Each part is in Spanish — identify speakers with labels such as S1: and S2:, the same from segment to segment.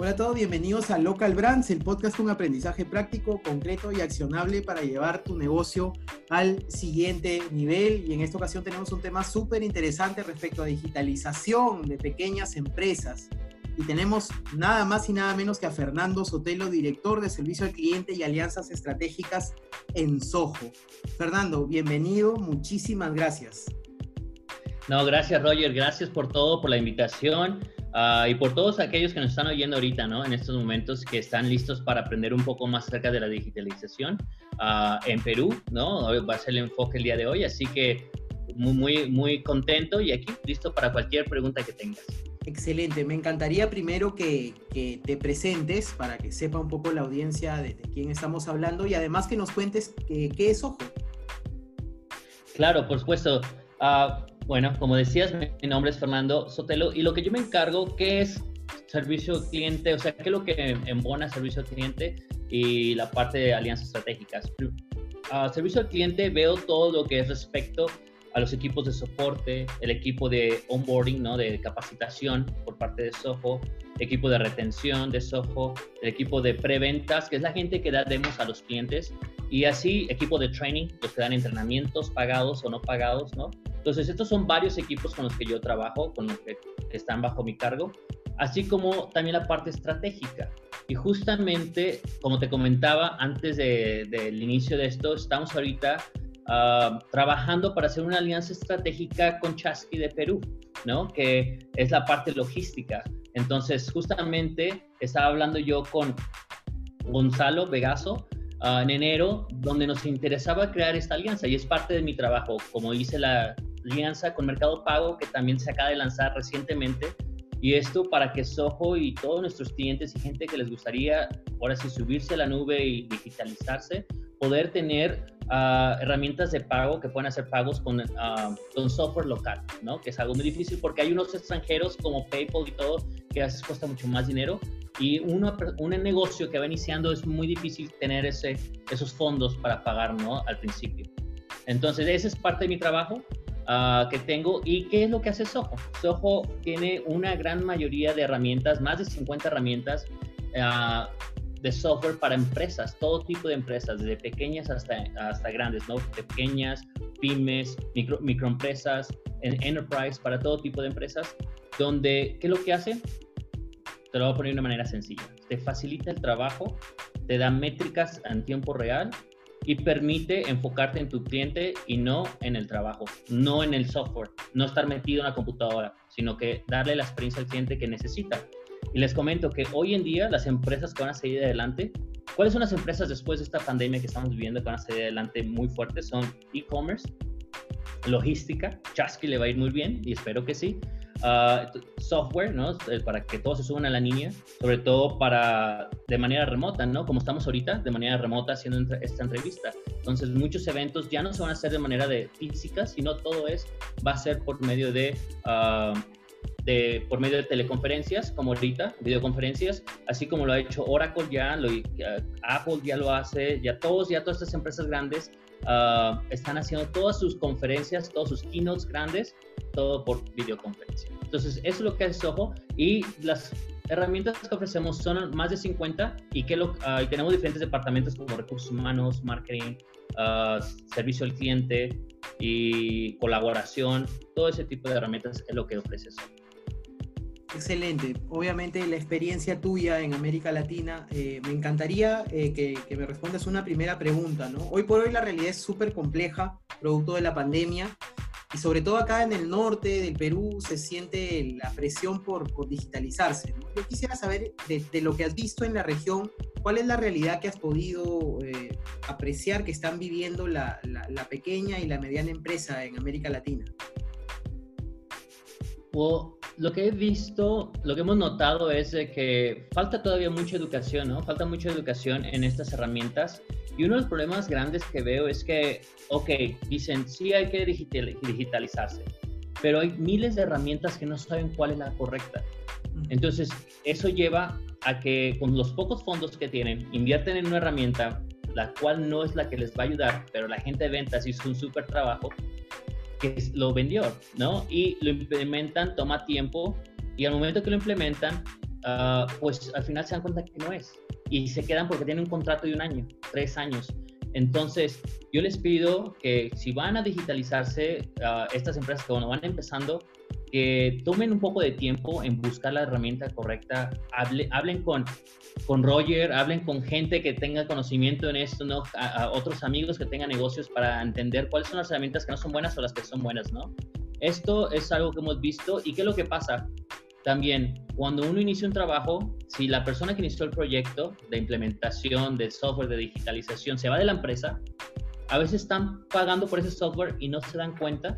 S1: Hola a todos, bienvenidos a Local Brands, el podcast con aprendizaje práctico, concreto y accionable para llevar tu negocio al siguiente nivel. Y en esta ocasión tenemos un tema súper interesante respecto a digitalización de pequeñas empresas. Y tenemos nada más y nada menos que a Fernando Sotelo, director de servicio al cliente y alianzas estratégicas en Soho. Fernando, bienvenido, muchísimas gracias.
S2: No, gracias Roger, gracias por todo, por la invitación. Ah, y por todos aquellos que nos están oyendo ahorita, ¿no? En estos momentos que están listos para aprender un poco más acerca de la digitalización uh, en Perú, ¿no? Va a ser el enfoque el día de hoy, así que muy, muy, muy contento y aquí listo para cualquier pregunta que tengas.
S1: Excelente, me encantaría primero que, que te presentes para que sepa un poco la audiencia de, de quién estamos hablando y además que nos cuentes qué, qué es Ojo.
S2: Claro, por supuesto. Uh, bueno, como decías, mi nombre es Fernando Sotelo y lo que yo me encargo, ¿qué es servicio cliente? O sea, ¿qué es lo que embona servicio cliente y la parte de alianzas estratégicas? A servicio al cliente veo todo lo que es respecto a los equipos de soporte, el equipo de onboarding, ¿no? de capacitación por parte de Soho, equipo de retención de Soho, el equipo de preventas, que es la gente que da demos a los clientes, y así equipo de training, los que dan entrenamientos pagados o no pagados, ¿no? Entonces, estos son varios equipos con los que yo trabajo, con los que están bajo mi cargo, así como también la parte estratégica. Y justamente, como te comentaba antes del de, inicio de esto, estamos ahorita uh, trabajando para hacer una alianza estratégica con Chasqui de Perú, ¿no? Que es la parte logística. Entonces, justamente estaba hablando yo con Gonzalo Vegaso, Uh, en enero, donde nos interesaba crear esta alianza y es parte de mi trabajo, como hice la, alianza con Mercado Pago que también se acaba de lanzar recientemente. Y esto para que Soho y todos nuestros clientes y gente que les gustaría ahora sí subirse a la nube y digitalizarse, poder tener uh, herramientas de pago que puedan hacer pagos con, uh, con software local, ¿no? Que es algo muy difícil porque hay unos extranjeros como PayPal y todo que a veces cuesta mucho más dinero y uno, un negocio que va iniciando es muy difícil tener ese, esos fondos para pagar, ¿no? Al principio. Entonces, ese es parte de mi trabajo uh, que tengo. ¿Y qué es lo que hace Soho? Soho tiene una gran mayoría de herramientas, más de 50 herramientas uh, de software para empresas, todo tipo de empresas, desde pequeñas hasta, hasta grandes, ¿no? Pequeñas, pymes, micro, microempresas, en enterprise, para todo tipo de empresas, donde, ¿qué es lo que hace? Te lo voy a poner de una manera sencilla. Te facilita el trabajo, te da métricas en tiempo real y permite enfocarte en tu cliente y no en el trabajo, no en el software, no estar metido en la computadora, sino que darle la experiencia al cliente que necesita. Y les comento que hoy en día las empresas que van a seguir adelante, ¿cuáles son las empresas después de esta pandemia que estamos viviendo que van a seguir adelante muy fuertes? Son e-commerce, logística, Chasqui le va a ir muy bien y espero que sí, uh, software, ¿no? Eh, para que todos se suban a la línea, sobre todo para de manera remota, ¿no? Como estamos ahorita, de manera remota haciendo esta entrevista. Entonces, muchos eventos ya no se van a hacer de manera de física, sino todo es, va a ser por medio de, uh, de por medio de teleconferencias, como ahorita, videoconferencias, así como lo ha hecho Oracle ya, lo, uh, Apple ya lo hace, ya todos, ya todas estas empresas grandes Uh, están haciendo todas sus conferencias, todos sus keynotes grandes, todo por videoconferencia. Entonces, eso es lo que hace Soho y las herramientas que ofrecemos son más de 50 y, que lo, uh, y tenemos diferentes departamentos como recursos humanos, marketing, uh, servicio al cliente y colaboración. Todo ese tipo de herramientas es lo que ofrece Soho.
S1: Excelente. Obviamente la experiencia tuya en América Latina, eh, me encantaría eh, que, que, me respondas una primera pregunta. ¿no? Hoy por hoy la realidad es súper compleja, producto de la pandemia, y sobre todo acá en el norte del Perú se siente la presión por, por digitalizarse. ¿no? Yo quisiera saber de, de, lo que has visto en la región, cuál es la realidad que has podido eh, apreciar que están viviendo la, la, la pequeña y la mediana empresa en América Latina.
S2: Well, lo que he visto, lo que hemos notado es que falta todavía mucha educación, ¿no? Falta mucha educación en estas herramientas. Y uno de los problemas grandes que veo es que, ok, dicen, sí hay que digital, digitalizarse, pero hay miles de herramientas que no saben cuál es la correcta. Entonces, eso lleva a que con los pocos fondos que tienen, invierten en una herramienta, la cual no es la que les va a ayudar, pero la gente de ventas hizo un súper trabajo que lo vendió, ¿no? Y lo implementan, toma tiempo y al momento que lo implementan, ah, pues al final se dan cuenta que no es. Y se quedan porque tienen un contrato de un año, tres años. Entonces, yo les pido que si van a digitalizarse, uh, estas empresas que bueno, van empezando, que tomen un poco de tiempo en buscar la herramienta correcta, hablen con, con Roger, hablen con gente que tenga conocimiento en esto, ¿no? A, otros amigos que tengan negocios para entender cuáles son las herramientas que no son buenas o las que son buenas, ¿no? Esto es algo que hemos visto y qué es lo que pasa. También, cuando uno inicia un trabajo, si la persona que inició el proyecto de implementación de software de digitalización se va de la empresa, a veces están pagando por ese software y no se dan cuenta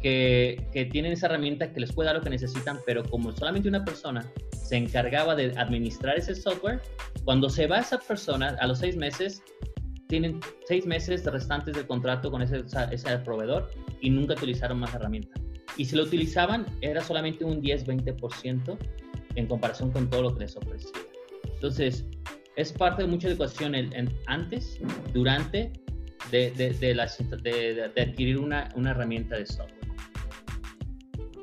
S2: que, tienen esa herramienta que les puede dar lo que necesitan, pero como solamente una persona se encargaba de administrar ese software, cuando se va esa persona a los seis meses, tienen seis meses restantes del contrato con ese, ese proveedor y nunca utilizaron más herramienta. Y si lo utilizaban, era solamente un 10-20% en comparación con todo lo que les ofrecía. Entonces, es parte de mucha educación en, antes, durante, de, de, de, de adquirir una, una herramienta de software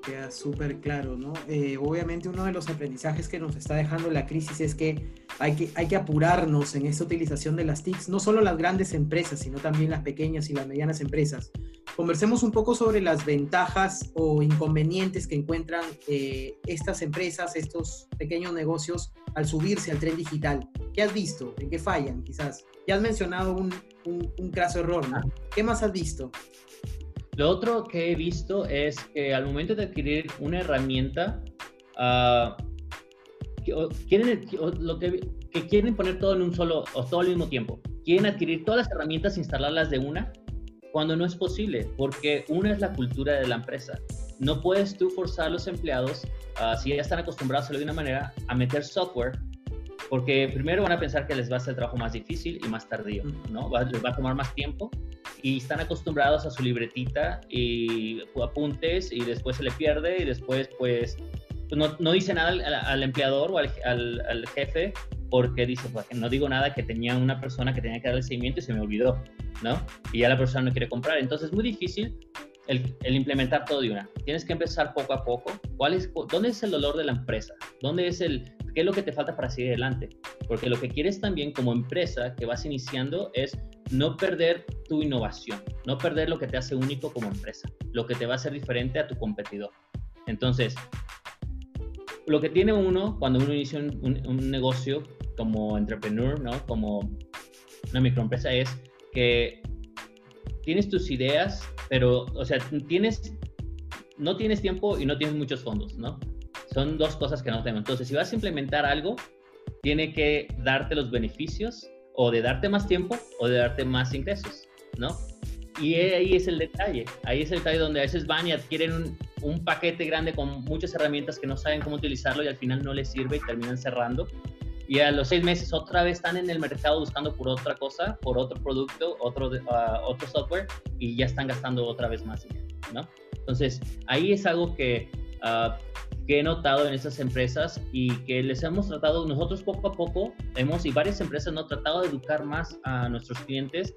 S1: queda súper claro, ¿no? Eh, obviamente uno de los aprendizajes que nos está dejando la crisis es que hay, que hay que apurarnos en esta utilización de las TICs, no solo las grandes empresas, sino también las pequeñas y las medianas empresas. Conversemos un poco sobre las ventajas o inconvenientes que encuentran eh, estas empresas, estos pequeños negocios al subirse al tren digital. ¿Qué has visto? ¿En qué fallan quizás? Ya has mencionado un, un, un craso error, ¿no? ¿Qué más has visto?
S2: Lo otro que he visto es que al momento de adquirir una herramienta, uh, quieren, lo que, quieren poner todo en un solo, o todo al mismo tiempo. Quieren adquirir todas las herramientas e instalarlas de una, cuando no es posible, porque una es la cultura de la empresa. No puedes tú forzar a los empleados, uh, si ya están acostumbrados a hacerlo de una manera, a meter software porque primero van a pensar que les va a ser el trabajo más difícil y más tardío, ¿no? les va a tomar más tiempo y están acostumbrados a su libretita y apuntes y después se le pierde y después pues no, no, dice nada al, empleador o al, jefe porque dice, pues no digo nada que tenía una persona que tenía que dar el seguimiento y se me olvidó, ¿no? Y ya la persona no quiere comprar. Entonces es muy difícil el, el, implementar todo de una. Tienes que empezar poco a poco. ¿Cuál es, ¿Dónde es el dolor de la empresa? ¿Dónde es el, ¿Qué es lo que te falta para seguir adelante? Porque lo que quieres también como empresa que vas iniciando es no perder tu innovación, no perder lo que te hace único como empresa, lo que te va a hacer diferente a tu competidor. Entonces, lo que tiene uno cuando uno inicia un, negocio como entrepreneur, ¿no? Como una microempresa es que tienes tus ideas, pero, o sea, tienes, no tienes tiempo y no tienes muchos fondos, ¿no? Son dos cosas que no tengo. Entonces, si vas a implementar algo, tiene que darte los beneficios o de darte más tiempo o de darte más ingresos, ¿no? Y ahí es el detalle, ahí es el detalle donde a veces van y adquieren un, un, paquete grande con muchas herramientas que no saben cómo utilizarlo y al final no les sirve y terminan cerrando. Y a los seis meses otra vez están en el mercado buscando por otra cosa, por otro producto, otro, uh, otro software y ya están gastando otra vez más dinero, ¿no? Entonces, ahí es algo que uh, que he notado en estas empresas y que les hemos tratado, nosotros poco a poco hemos y varias empresas no tratado de educar más a nuestros clientes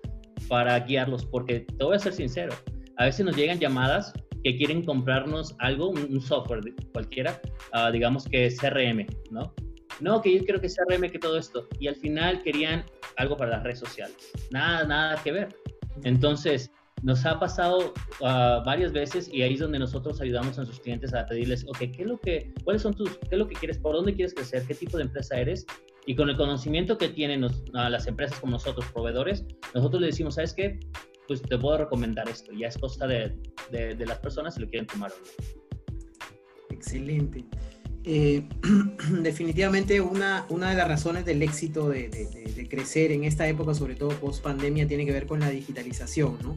S2: para guiarlos, porque te voy a ser sincero, a veces nos llegan llamadas que quieren comprarnos algo, un, software cualquiera, uh, digamos que CRM, ¿no? No, que yo quiero que CRM, que todo esto. Y al final querían algo para las redes sociales. Nada, nada que ver. Entonces, nos ha pasado uh, varias veces y ahí es donde nosotros ayudamos a nuestros clientes a pedirles, ok, ¿qué es lo que, cuáles son tus, qué es lo que quieres, por dónde quieres crecer, qué tipo de empresa eres? Y con el conocimiento que tienen las empresas como nosotros, proveedores, nosotros les decimos, ¿sabes qué? Pues te puedo recomendar esto. Ya es costa de, de, las personas si lo quieren tomar o no.
S1: Excelente. Eh, definitivamente una, una de las razones del éxito de, de, crecer en esta época, sobre todo post pandemia, tiene que ver con la digitalización, ¿no?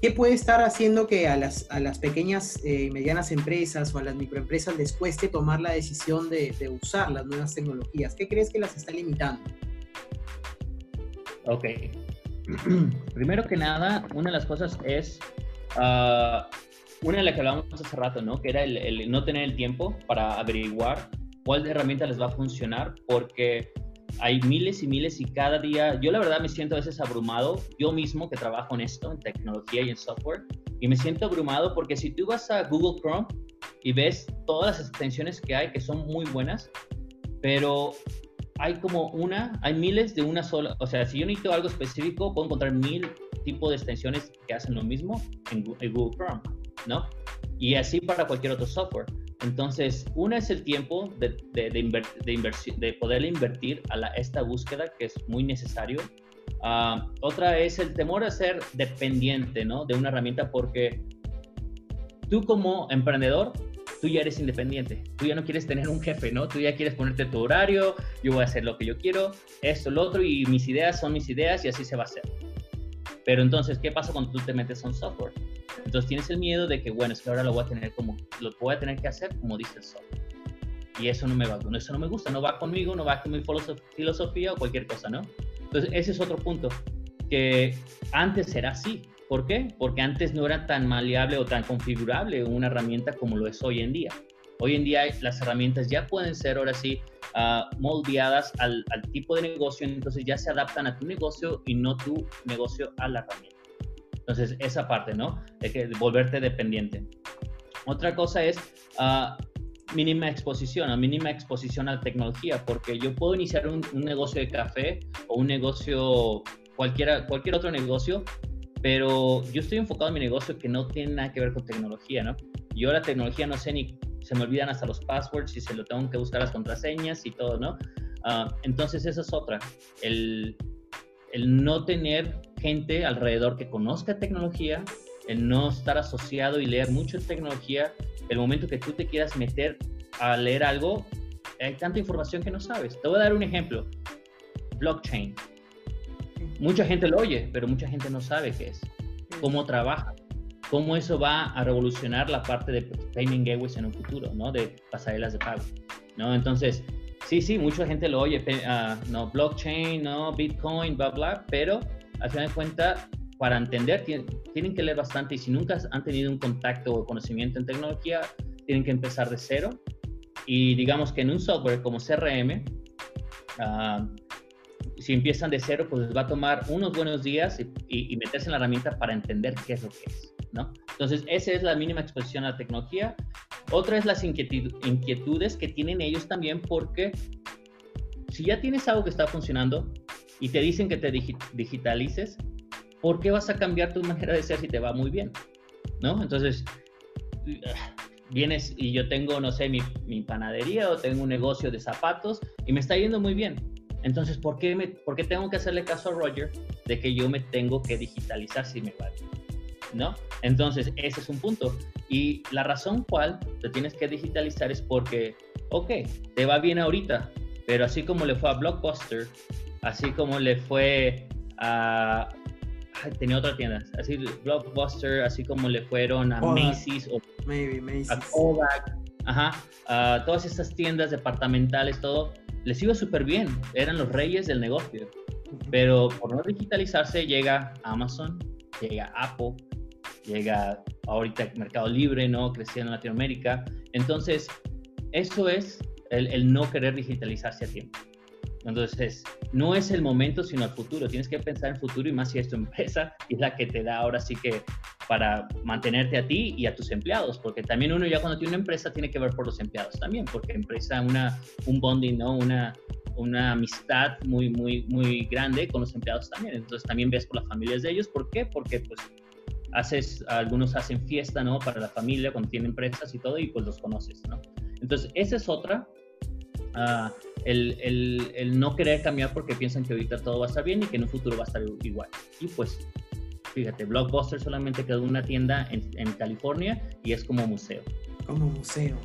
S1: ¿Qué puede estar haciendo que a las, a las pequeñas y eh, medianas empresas o a las microempresas les cueste tomar la decisión de, usar las nuevas tecnologías? ¿Qué crees que las está limitando?
S2: Ok. Primero que nada, una de las cosas es, ah, una de las que hablábamos hace rato, ¿no? Que era el, el no tener el tiempo para averiguar cuál herramienta les va a funcionar, porque hay miles y miles y cada día, yo la verdad me siento a veces abrumado, yo mismo que trabajo en esto, en tecnología y en software, y me siento abrumado porque si tú vas a Google Chrome y ves todas las extensiones que hay que son muy buenas, pero hay como una, hay miles de una sola, o sea, si yo necesito algo específico, puedo encontrar mil tipos de extensiones que hacen lo mismo en Google Chrome, ¿no? Y así para cualquier otro software. Entonces, una es el tiempo de, de, de, de poder invertir a la, esta búsqueda, que es muy necesario. Uh, otra es el temor a ser dependiente ¿no? de una herramienta, porque tú como emprendedor tú ya eres independiente, tú ya no quieres tener un jefe, ¿no? Tú ya quieres ponerte tu horario, yo voy a hacer lo que yo quiero, esto, lo otro, y mis ideas son mis ideas y así se va a hacer. Pero entonces, ¿qué pasa cuando tú te metes a un software? Entonces tienes el miedo de que, bueno, es que ahora lo voy a tener como, lo voy a tener que hacer como dice el software. Y eso no me va, eso no me gusta, no va conmigo, no va con mi filosofía o cualquier cosa, ¿no? Entonces, ese es otro punto, que antes era así, ¿Por qué? Porque antes no era tan maleable o tan configurable una herramienta como lo es hoy en día. Hoy en día las herramientas ya pueden ser ahora sí uh, moldeadas al, tipo de negocio, entonces ya se adaptan a tu negocio y no tu negocio a la herramienta. Entonces esa parte, ¿no? De que volverte dependiente. Otra cosa es uh, mínima exposición, a mínima exposición a la tecnología, porque yo puedo iniciar un, un negocio de café o un negocio, cualquiera, cualquier otro negocio, pero yo estoy enfocado en mi negocio que no tiene nada que ver con tecnología, ¿no? Yo la tecnología no sé ni, se me olvidan hasta los passwords y se lo tengo que buscar las contraseñas y todo, ¿no? Uh, entonces esa es otra, el, el no tener gente alrededor que conozca tecnología, el no estar asociado y leer mucho tecnología, el momento que tú te quieras meter a leer algo, hay tanta información que no sabes. Te voy a dar un ejemplo. Blockchain mucha gente lo oye, pero mucha gente no sabe qué es, cómo trabaja, cómo eso va a revolucionar la parte de payment gateways en un futuro, ¿no? De pasarelas de pago, ¿no? Entonces, sí, sí, mucha gente lo oye, uh, no, blockchain, no, Bitcoin, bla, bla, pero al final de cuentas, para entender, tienen, que leer bastante y si nunca han tenido un contacto o conocimiento en tecnología, tienen que empezar de cero. Y digamos que en un software como CRM, uh, ah, si empiezan de cero, pues les va a tomar unos buenos días y, meterse en la herramienta para entender qué es lo que es, ¿no? Entonces, esa es la mínima exposición a la tecnología. Otra es las inquietudes que tienen ellos también porque si ya tienes algo que está funcionando y te dicen que te digitalices, ¿por qué vas a cambiar tu manera de ser si te va muy bien? ¿No? Entonces, vienes y yo tengo, no sé, mi, mi panadería o tengo un negocio de zapatos y me está yendo muy bien entonces, ¿por qué, me, ¿por qué tengo que hacerle caso a Roger de que yo me tengo que digitalizar si me vale? ¿No? Entonces, ese es un punto. Y la razón cual te tienes que digitalizar es porque, ok, te va bien ahorita, pero así como le fue a Blockbuster, así como le fue a... tenía otra tienda, así Blockbuster, así como le fueron a Macy's o a Kodak, ajá, a todas estas tiendas departamentales, todo, les iba súper bien, eran los reyes del negocio. Pero por no digitalizarse llega Amazon, llega Apple, llega ahorita Mercado Libre, ¿no? Creciendo en Latinoamérica. Entonces, eso es el, el no querer digitalizarse a tiempo. Entonces, no es el momento, sino el futuro. Tienes que pensar en el futuro y más si es tu empresa y es la que te da ahora sí que para mantenerte a ti y a tus empleados, porque también uno ya cuando tiene una empresa tiene que ver por los empleados también, porque empresa una un bonding, ¿no? Una una amistad muy muy muy grande con los empleados también. Entonces también ves por las familias de ellos, ¿por qué? Porque pues haces algunos hacen fiesta, ¿no? Para la familia cuando tienen empresas y todo y pues los conoces, ¿no? Entonces, esa es otra uh, el, el, el, no querer cambiar porque piensan que ahorita todo va a estar bien y que en un futuro va a estar igual. Y pues Fíjate, Blockbuster solamente quedó una tienda en, en California y es como museo.
S1: Como museo.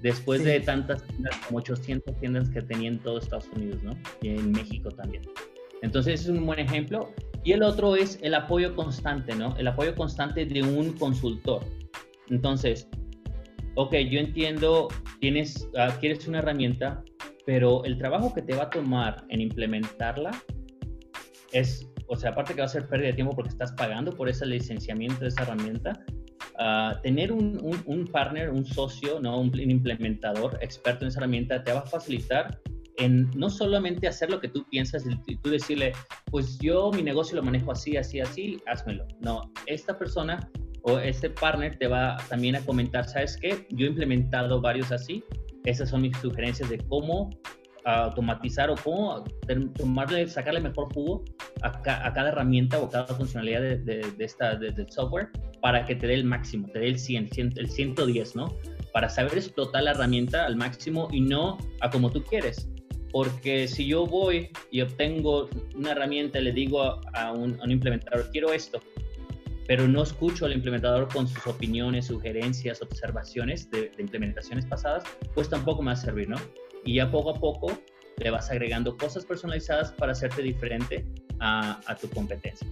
S2: Después de tantas tiendas, como 800 tiendas que tenía en todo Estados Unidos, ¿no? Y en México también. Entonces es un buen ejemplo. Y el otro es el apoyo constante, ¿no? El apoyo constante de un consultor. Entonces, ok, yo entiendo, tienes, uh, quieres una herramienta, pero el trabajo que te va a tomar en implementarla es o sea, aparte que va a ser pérdida de tiempo porque estás pagando por ese licenciamiento de esa herramienta, uh, tener un, un, partner, un socio, ¿no? Un, implementador experto en esa herramienta te va a facilitar en no solamente hacer lo que tú piensas y tú decirle, pues yo mi negocio lo manejo así, así, así, házmelo. No, esta persona o este partner te va también a comentar, ¿sabes qué? Yo he implementado varios así, esas son mis sugerencias de cómo automatizar o cómo tomarle, sacarle mejor jugo a, cada herramienta o cada funcionalidad de, de, esta, del software para que te dé el máximo, te dé el 100, el 110, ¿no? Para saber explotar la herramienta al máximo y no a como tú quieres. Porque si yo voy y obtengo una herramienta le digo a, un, implementador, quiero esto, pero no escucho al implementador con sus opiniones, sugerencias, observaciones de, implementaciones pasadas, pues tampoco me va a servir, ¿no? y ya poco a poco le vas agregando cosas personalizadas para hacerte diferente a, tu competencia.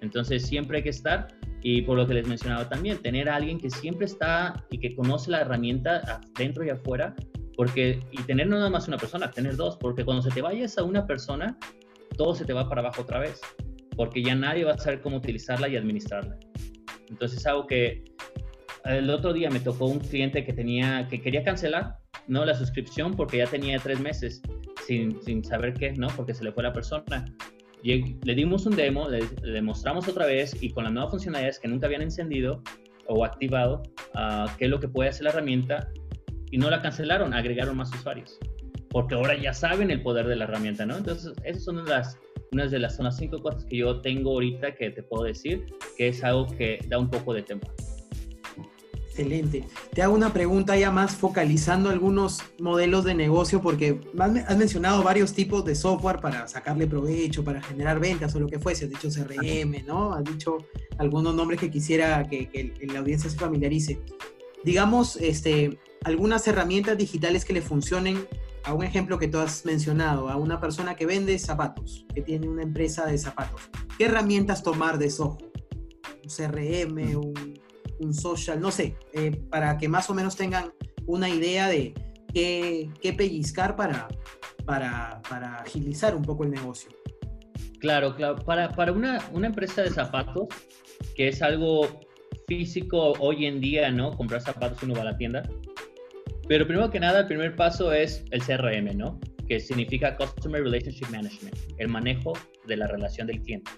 S2: Entonces siempre hay que estar, y por lo que les mencionaba también, tener a alguien que siempre está y que conoce la herramienta dentro y afuera, porque, y tener no nada más una persona, tener dos, porque cuando se te vayas a una persona, todo se te va para abajo otra vez, porque ya nadie va a saber cómo utilizarla y administrarla. Entonces algo que el otro día me tocó un cliente que tenía, que quería cancelar no la suscripción porque ya tenía tres meses sin, sin saber qué, ¿no? Porque se le fue la persona. Y le dimos un demo, le, demostramos otra vez y con las nuevas funcionalidades que nunca habían encendido o activado, uh, qué es lo que puede hacer la herramienta y no la cancelaron, agregaron más usuarios. Porque ahora ya saben el poder de la herramienta, ¿no? Entonces, esas son las, unas de las, las cinco cosas que yo tengo ahorita que te puedo decir, que es algo que da un poco de temor.
S1: Excelente. Te hago una pregunta ya más focalizando algunos modelos de negocio, porque has mencionado varios tipos de software para sacarle provecho, para generar ventas o lo que fuese. Has dicho CRM, ¿no? Has dicho algunos nombres que quisiera que, la audiencia se familiarice. Digamos, este, algunas herramientas digitales que le funcionen a un ejemplo que tú has mencionado, a una persona que vende zapatos, que tiene una empresa de zapatos. ¿Qué herramientas tomar de Soho? Un CRM, un un social, no sé, eh, para que más o menos tengan una idea de qué, qué pellizcar para, para, para, agilizar un poco el negocio.
S2: Claro, claro. Para, para una, una, empresa de zapatos, que es algo físico hoy en día, ¿no? Comprar zapatos uno va a la tienda. Pero primero que nada, el primer paso es el CRM, ¿no? Que significa Customer Relationship Management, el manejo de la relación del cliente.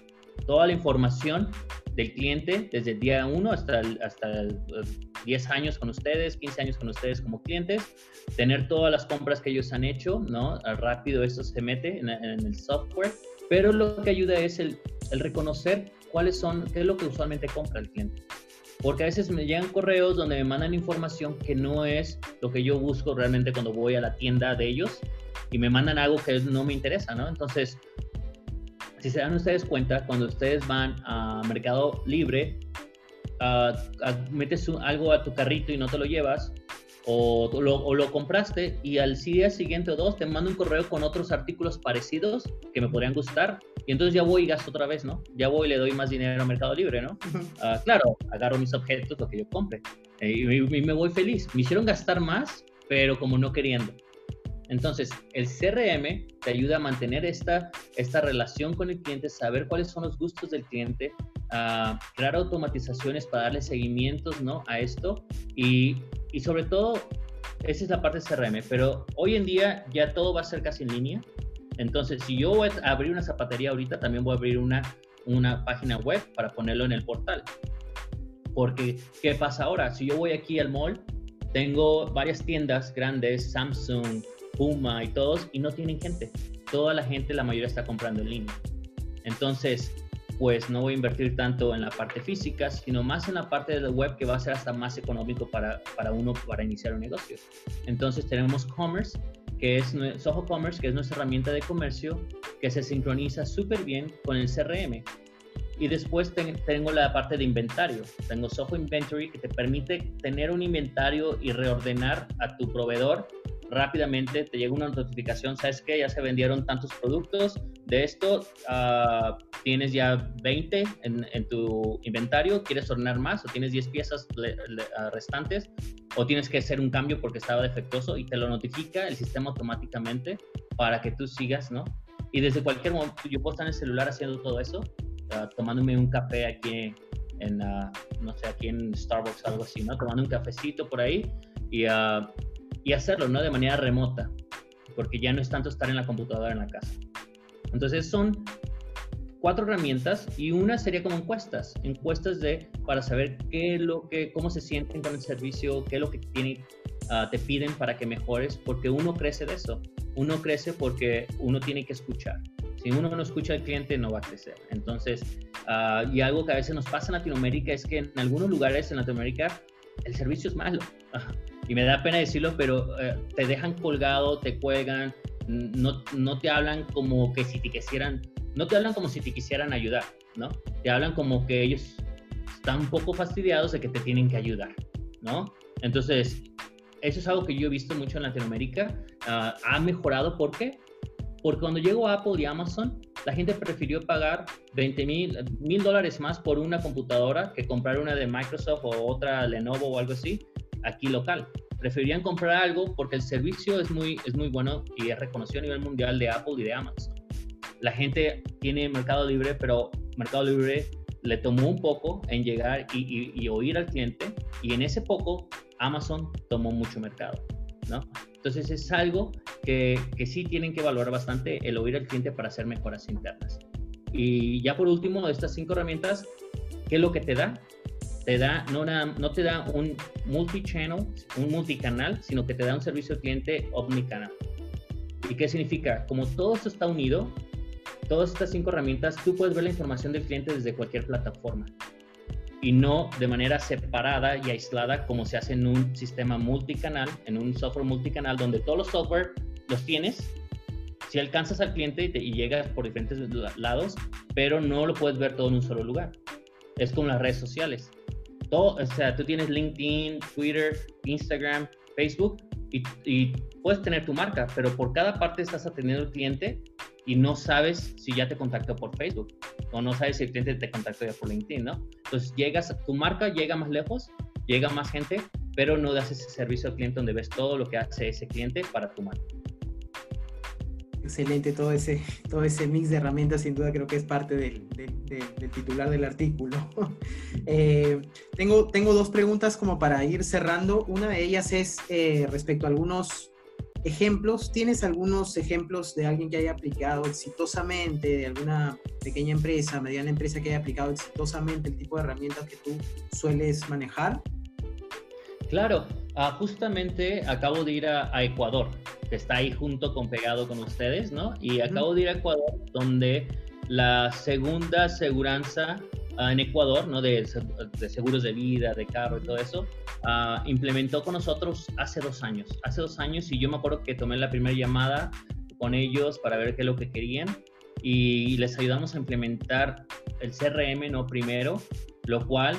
S2: Toda la información del cliente desde el día 1 hasta, hasta 10 años con ustedes, 15 años con ustedes como clientes, tener todas las compras que ellos han hecho, ¿no? Rápido esto se mete en, el software, pero lo que ayuda es el, el, reconocer cuáles son, qué es lo que usualmente compra el cliente. Porque a veces me llegan correos donde me mandan información que no es lo que yo busco realmente cuando voy a la tienda de ellos y me mandan algo que no me interesa, ¿no? Entonces, si se dan ustedes cuenta, cuando ustedes van a Mercado Libre, metes algo a tu carrito y no te lo llevas, o lo, compraste y al día siguiente o dos te mando un correo con otros artículos parecidos que me podrían gustar y entonces ya voy y gasto otra vez, ¿no? Ya voy y le doy más dinero a Mercado Libre, ¿no? Ah, claro, agarro mis objetos, lo que yo compre eh, y, me voy feliz. Me hicieron gastar más, pero como no queriendo. Entonces, el CRM te ayuda a mantener esta, esta relación con el cliente, saber cuáles son los gustos del cliente, a crear automatizaciones para darle seguimientos ¿no? a esto y, y sobre todo, esa es la parte de CRM, pero hoy en día ya todo va a ser casi en línea. Entonces, si yo voy a abrir una zapatería ahorita, también voy a abrir una, una página web para ponerlo en el portal. Porque, ¿qué pasa ahora? Si yo voy aquí al mall, tengo varias tiendas grandes, Samsung, Puma y todos, y no tienen gente. Toda la gente, la mayoría está comprando en línea. Entonces, pues no voy a invertir tanto en la parte física, sino más en la parte de la web que va a ser hasta más económico para, para uno para iniciar un negocio. Entonces tenemos Commerce, que es Soho Commerce, que es nuestra herramienta de comercio que se sincroniza súper bien con el CRM. Y después tengo la parte de inventario. Tengo Soho Inventory que te permite tener un inventario y reordenar a tu proveedor rápidamente te llega una notificación, sabes que ya se vendieron tantos productos, de esto uh, tienes ya 20 en, en, tu inventario, quieres ordenar más o tienes 10 piezas ah, restantes o tienes que hacer un cambio porque estaba defectuoso y te lo notifica el sistema automáticamente para que tú sigas, ¿no? Y desde cualquier momento, yo puedo estar en el celular haciendo todo eso, uh, tomándome un café aquí en, no sé, aquí en Starbucks, algo así, ¿no? Tomando un cafecito por ahí y y hacerlo, ¿no? De manera remota, porque ya no es tanto estar en la computadora en la casa. Entonces son cuatro herramientas y una sería como encuestas, encuestas de para saber qué es lo que, cómo se sienten con el servicio, qué es lo que tienen ah, te piden para que mejores, porque uno crece de eso. Uno crece porque uno tiene que escuchar. Si uno no escucha al cliente, no va a crecer. Entonces, ah, y algo que a veces nos pasa en Latinoamérica es que en algunos lugares en Latinoamérica el servicio es malo. Y me da pena decirlo, pero eh, te dejan colgado, te cuelgan, no, no te hablan como que si te quisieran, no te hablan como si te quisieran ayudar, ¿no? Te hablan como que ellos están un poco fastidiados de que te tienen que ayudar, ¿no? Entonces, eso es algo que yo he visto mucho en Latinoamérica. Ah, ha mejorado, ¿por qué? Porque cuando llegó Apple y Amazon, la gente prefirió pagar 20 mil dólares más por una computadora que comprar una de Microsoft o otra Lenovo o algo así aquí local. Preferían comprar algo porque el servicio es muy, es muy bueno y es reconocido a nivel mundial de Apple y de Amazon. La gente tiene Mercado Libre, pero Mercado Libre le tomó un poco en llegar y, oír al cliente y en ese poco Amazon tomó mucho mercado, ¿no? Entonces es algo que, que sí tienen que valorar bastante el oír al cliente para hacer mejoras internas. Y ya por último, estas cinco herramientas, ¿qué es lo que te da? Te da, no, no te da un multi-channel, un multicanal, sino que te da un servicio al cliente omnicanal. ¿Y qué significa? Como todo esto está unido, todas estas cinco herramientas, tú puedes ver la información del cliente desde cualquier plataforma y no de manera separada y aislada como se hace en un sistema multicanal, en un software multicanal donde todos los software los tienes. Si alcanzas al cliente y, llegas por diferentes lados, pero no lo puedes ver todo en un solo lugar. Es como las redes sociales. Todo, o sea, tú tienes LinkedIn, Twitter, Instagram, Facebook y, y puedes tener tu marca, pero por cada parte estás atendiendo al cliente y no sabes si ya te contactó por Facebook o no sabes si el cliente te contactó ya por LinkedIn, ¿no? Entonces llegas, tu marca llega más lejos, llega más gente, pero no das ese servicio al cliente donde ves todo lo que hace ese cliente para tu marca.
S1: Excelente todo ese, todo ese mix de herramientas, sin duda creo que es parte del, del, titular del artículo. Eh, tengo, tengo dos preguntas como para ir cerrando. Una de ellas es eh, respecto a algunos ejemplos, ¿tienes algunos ejemplos de alguien que haya aplicado exitosamente, de alguna pequeña empresa, mediana empresa que haya aplicado exitosamente el tipo de herramientas que tú sueles manejar?
S2: Claro, ah, justamente acabo de ir a, Ecuador, que está ahí junto con pegado con ustedes, ¿no? Y acabo de ir a Ecuador, donde la segunda aseguranza Ah, en Ecuador, ¿no? De, seguros de vida, de carro y todo eso, uh, implementó con nosotros hace dos años. Hace dos años y yo me acuerdo que tomé la primera llamada con ellos para ver qué es lo que querían y les ayudamos a implementar el CRM, ¿no? Primero, lo cual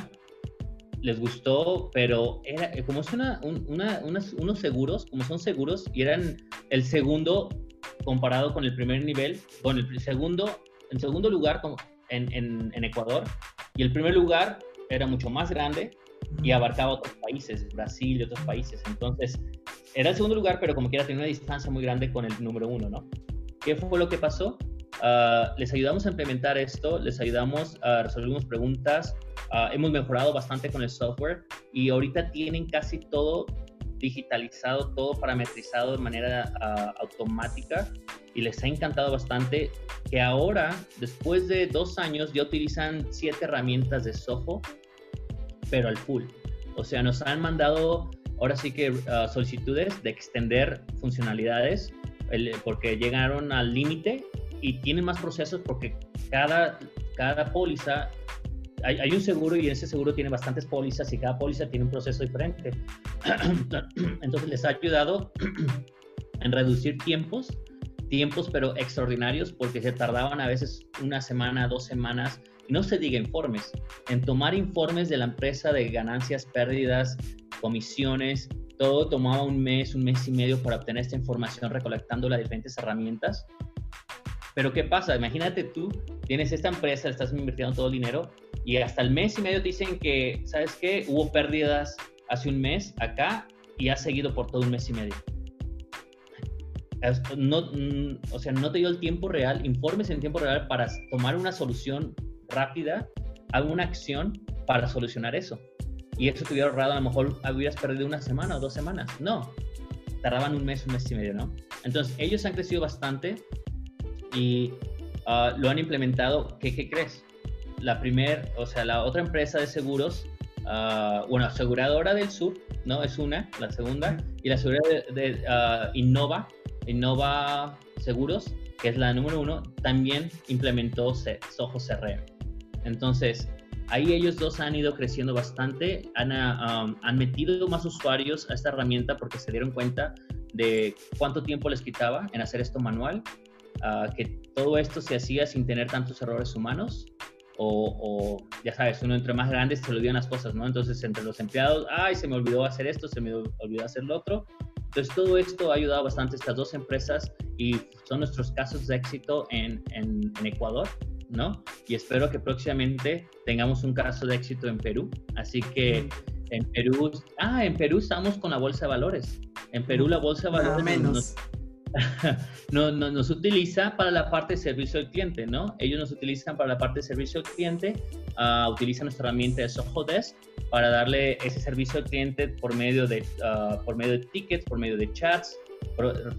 S2: les gustó, pero era como es una, una, unos seguros, como son seguros, y eran el segundo comparado con el primer nivel, con el segundo, en segundo lugar, como en, en, Ecuador y el primer lugar era mucho más grande y abarcaba otros países, Brasil y otros países. Entonces, era el segundo lugar, pero como quiera tenía una distancia muy grande con el número uno, ¿no? ¿Qué fue lo que pasó? Ah, les ayudamos a implementar esto, les ayudamos a resolver preguntas, ah, hemos mejorado bastante con el software y ahorita tienen casi todo digitalizado, todo parametrizado de manera ah, automática y les ha encantado bastante que ahora, después de dos años, ya utilizan siete herramientas de Soho, pero al full. O sea, nos han mandado ahora sí que ah, solicitudes de extender funcionalidades porque llegaron al límite y tienen más procesos porque cada, cada póliza hay, un seguro y ese seguro tiene bastantes pólizas y cada póliza tiene un proceso diferente. Entonces les ha ayudado en reducir tiempos, tiempos pero extraordinarios porque se tardaban a veces una semana, dos semanas, no se diga informes, en tomar informes de la empresa de ganancias, pérdidas, comisiones, todo tomaba un mes, un mes y medio para obtener esta información recolectando las diferentes herramientas. Pero ¿qué pasa? Imagínate tú, tienes esta empresa, estás invirtiendo todo el dinero y hasta el mes y medio te dicen que, ¿sabes qué? Hubo pérdidas hace un mes acá y ha seguido por todo un mes y medio. No, mm, o sea, no te dio el tiempo real, informes en tiempo real para tomar una solución rápida, alguna acción para solucionar eso. Y eso te hubiera ahorrado, a lo mejor hubieras perdido una semana o dos semanas. No, tardaban un mes, un mes y medio, ¿no? Entonces, ellos han crecido bastante y ah, lo han implementado. ¿Qué, ¿Qué crees? La primer, o sea, la otra empresa de seguros ah, bueno, aseguradora del sur, ¿no? Es una, la segunda, y la aseguradora de, ah, Innova, Innova Seguros, que es la número uno, también implementó Soho CRM. Entonces, ahí ellos dos han ido creciendo bastante, han, han metido más usuarios a esta herramienta porque se dieron cuenta de cuánto tiempo les quitaba en hacer esto manual, que todo esto se hacía sin tener tantos errores humanos o, ya sabes, uno entre más grandes se le olvidan las cosas, ¿no? Entonces, entre los empleados, ay, se me olvidó hacer esto, se me olvidó hacer lo otro. Entonces, todo esto ha ayudado bastante a estas dos empresas y son nuestros casos de éxito en, en, Ecuador, ¿no? Y espero que próximamente tengamos un caso de éxito en Perú. Así que en Perú, ah, en Perú estamos con la Bolsa de Valores. En Perú la Bolsa de Valores
S1: menos.
S2: no, no, nos utiliza para la parte de servicio al cliente, ¿no? Ellos nos utilizan para la parte de servicio al cliente, uh, utilizan nuestra herramienta de Soho Desk para darle ese servicio al cliente por medio de, uh, por medio de tickets, por medio de chats,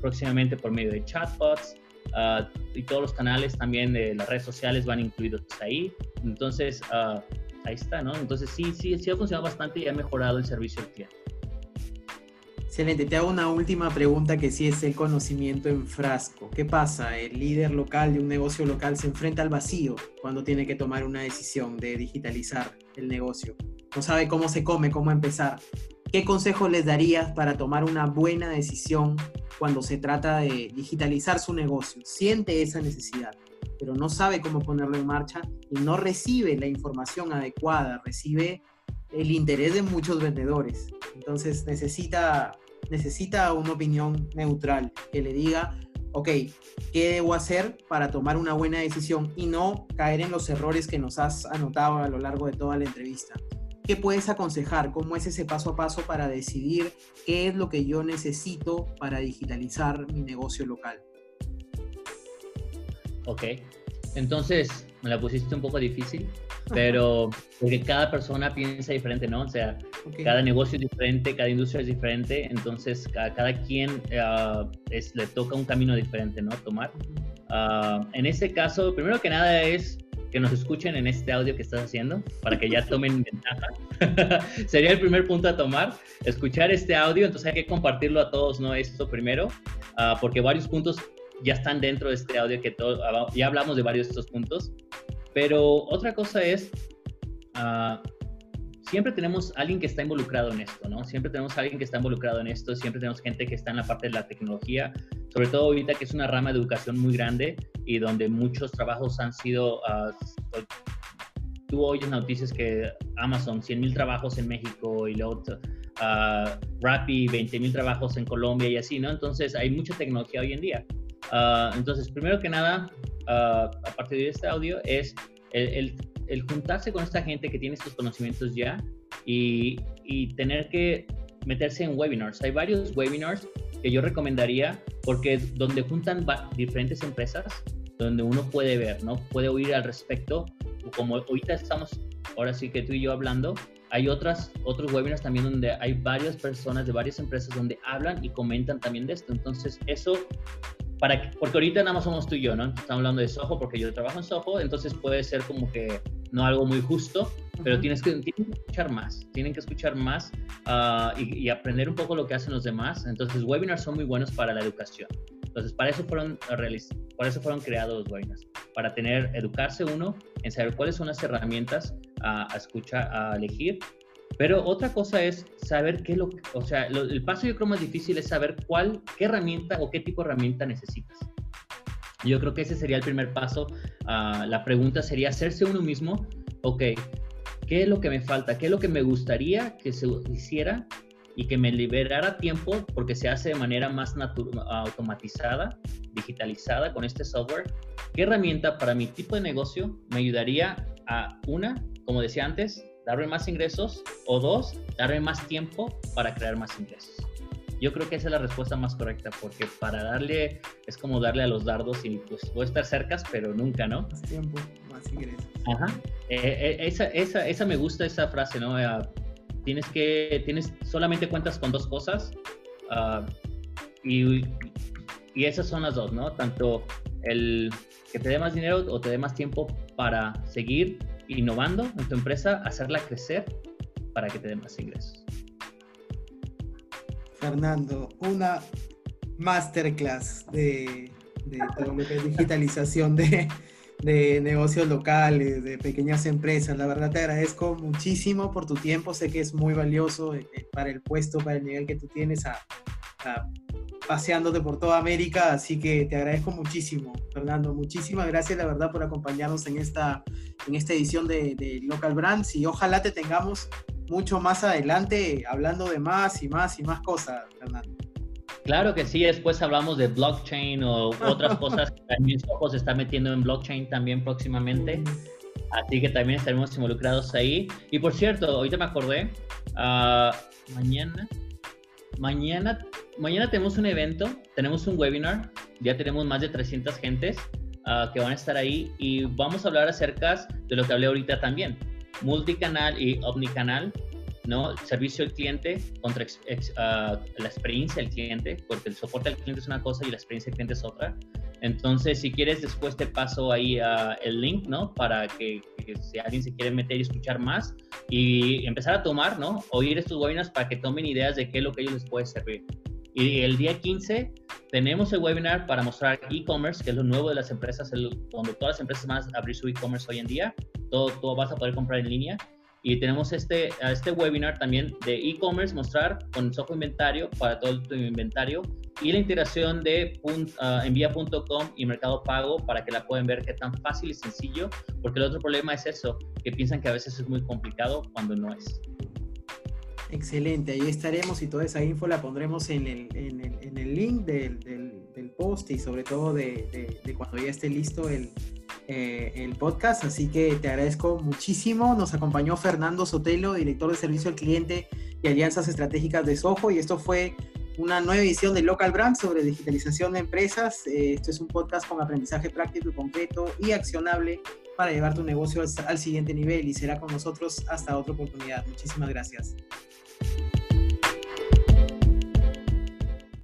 S2: próximamente por medio de chatbots. Uh, y todos los canales también de las redes sociales van incluidos ahí. Entonces, ahí está, ¿no? Entonces sí, sí, sí ha funcionado bastante y ha mejorado el servicio al cliente.
S1: Excelente. Te hago una última pregunta que sí es el conocimiento en frasco. ¿Qué pasa? El líder local de un negocio local se enfrenta al vacío cuando tiene que tomar una decisión de digitalizar el negocio. No sabe cómo se come, cómo empezar. ¿Qué consejo les darías para tomar una buena decisión cuando se trata de digitalizar su negocio? Siente esa necesidad, pero no sabe cómo ponerlo en marcha y no recibe la información adecuada, recibe el interés de muchos vendedores. Entonces necesita necesita una opinión neutral que le diga, ok, ¿qué debo hacer para tomar una buena decisión y no caer en los errores que nos has anotado a lo largo de toda la entrevista? ¿Qué puedes aconsejar? ¿Cómo es ese paso a paso para decidir qué es lo que yo necesito para digitalizar mi negocio local?
S2: Ok, entonces me la pusiste un poco difícil, pero porque cada persona piensa diferente, ¿no? O sea, cada negocio es diferente, cada industria es diferente, entonces cada, cada quien uh, es, le toca un camino diferente, ¿no? Tomar. Uh, en este caso, primero que nada es que nos escuchen en este audio que estás haciendo para que ya tomen ventaja. Sería el primer punto a tomar, escuchar este audio, entonces hay que compartirlo a todos, ¿no? Esto primero, uh, porque varios puntos ya están dentro de este audio que todo, ya hablamos de varios de estos puntos. Pero otra cosa es, uh, siempre tenemos alguien que está involucrado en esto, ¿no? Siempre tenemos alguien que está involucrado en esto, siempre tenemos gente que está en la parte de la tecnología, sobre todo ahorita que es una rama de educación muy grande y donde muchos trabajos han sido... Uh, tú oyes noticias que Amazon, 100 mil trabajos en México y luego uh, Rappi, 20 mil trabajos en Colombia y así, ¿no? Entonces hay mucha tecnología hoy en día. Entonces, primero que nada, a partir de este audio es el, el, juntarse con esta gente que tiene estos conocimientos ya y, y, tener que meterse en webinars. Hay varios webinars que yo recomendaría porque donde juntan diferentes empresas, donde uno puede ver, ¿no? Puede oír al respecto. Como ahorita estamos, ahora sí que tú y yo hablando, hay otras, otros webinars también donde hay varias personas de varias empresas donde hablan y comentan también de esto. Entonces, eso para porque ahorita nada más somos tú y yo, ¿no? Estamos hablando de Soho porque yo trabajo en Soho, entonces puede ser como que no algo muy justo, pero tienes que, que escuchar más, tienen que escuchar más ah, y, aprender un poco lo que hacen los demás. Entonces, webinars son muy buenos para la educación. Entonces, para eso fueron, para eso fueron creados los webinars, para tener, educarse uno en saber cuáles son las herramientas a, a escuchar, a elegir pero otra cosa es saber qué lo, o sea, el paso yo creo más difícil es saber cuál, qué herramienta o qué tipo de herramienta necesitas. Yo creo que ese sería el primer paso. Ah, la pregunta sería hacerse uno mismo, ok, ¿qué es lo que me falta? ¿Qué es lo que me gustaría que se hiciera y que me liberara tiempo porque se hace de manera más automatizada, digitalizada con este software? ¿Qué herramienta para mi tipo de negocio me ayudaría a, una, como decía antes, darme más ingresos o dos, darme más tiempo para crear más ingresos. Yo creo que esa es la respuesta más correcta, porque para darle es como darle a los dardos y pues puede estar cerca, pero nunca, ¿no?
S1: Más tiempo, más ingresos.
S2: Ajá. Eh, eh, esa, esa, esa, me gusta esa frase, ¿no? Eh, tienes que, tienes, solamente cuentas con dos cosas uh, y, y esas son las dos, ¿no? Tanto el que te dé más dinero o te dé más tiempo para seguir innovando en tu empresa, hacerla crecer para que te den más ingresos.
S1: Fernando, una masterclass de, es digitalización de, de negocios locales, de pequeñas empresas. La verdad te agradezco muchísimo por tu tiempo, sé que es muy valioso eh, eh, para el puesto, para el nivel que tú tienes a, paseándote por toda América, así que te agradezco muchísimo, Fernando. Muchísimas gracias, la verdad, por acompañarnos en esta, en esta edición de, de Local Brands y ojalá te tengamos mucho más adelante hablando de más y más y más cosas, Fernando.
S2: Claro que sí, después hablamos de blockchain o otras cosas que también se está metiendo en blockchain también próximamente. Así que también estaremos involucrados ahí. Y por cierto, ahorita me acordé, uh, mañana, mañana, mañana tenemos un evento, tenemos un webinar, ya tenemos más de 300 gentes uh, que van a estar ahí y vamos a hablar acerca de lo que hablé ahorita también, multicanal y omnicanal ¿no? Servicio al cliente contra ah, la experiencia del cliente, porque el soporte al cliente es una cosa y la experiencia del cliente es otra. Entonces, si quieres, después te paso ahí uh, el link, ¿no? Para que, si alguien se quiere meter y escuchar más y empezar a tomar, ¿no? Oír estos webinars para que tomen ideas de qué es lo que ellos les puede servir. Y el día 15 tenemos el webinar para mostrar e-commerce, que es lo nuevo de las empresas, donde todas las empresas van a abrir su e-commerce hoy en día. Todo, todo vas a poder comprar en línea. Y tenemos este, este webinar también de e-commerce, mostrar con Soho Inventario para todo tu inventario y la integración de uh, envía.com y Mercado Pago para que la puedan ver que es tan fácil y sencillo, porque el otro problema es eso, que piensan que a veces es muy complicado cuando no es.
S1: Excelente, ahí estaremos y toda esa info la pondremos en el, en el, en el link del, del, del, post y sobre todo de, de, de cuando ya esté listo el, eh, el podcast, así que te agradezco muchísimo. Nos acompañó Fernando Sotelo, director de servicio al cliente y alianzas estratégicas de Soho, y esto fue una nueva edición de Local Brand sobre digitalización de empresas. Eh, esto es un podcast con aprendizaje práctico y concreto y accionable para llevar tu negocio al siguiente nivel y será con nosotros hasta otra oportunidad. Muchísimas gracias.